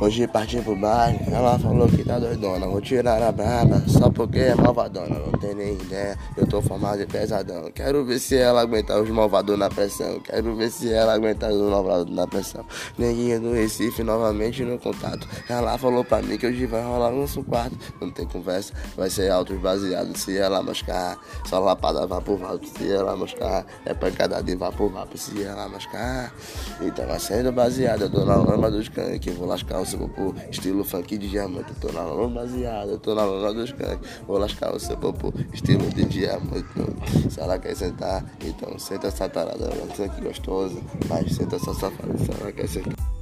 Hoje parti pro baile, ela falou que tá doidona. Vou tirar a braba, só porque é malvadona. Não tem nem ideia, eu tô formado e pesadão. Quero ver se ela aguenta os malvados na pressão. Quero ver se ela aguenta os malvados na pressão. Neguinha do Recife novamente no contato. Ela falou pra mim que hoje vai rolar um quarto. Não tem conversa, vai ser altos baseado. Se ela moscar, só lapada vá pro vapo. Se ela moscar, é pancada de vá pro vapo. Se ela moscar, então acendo baseado. Eu tô na lama dos canques, vou lascar o popô. Estilo funk de diamante. Tô na lama baseada, tô na lama dos canques, vou lascar seu popô. Estilo de diamante. Se ela quer sentar, então senta essa tarada. Ela que gostoso, mas senta essa safada. Se ela quer sentar.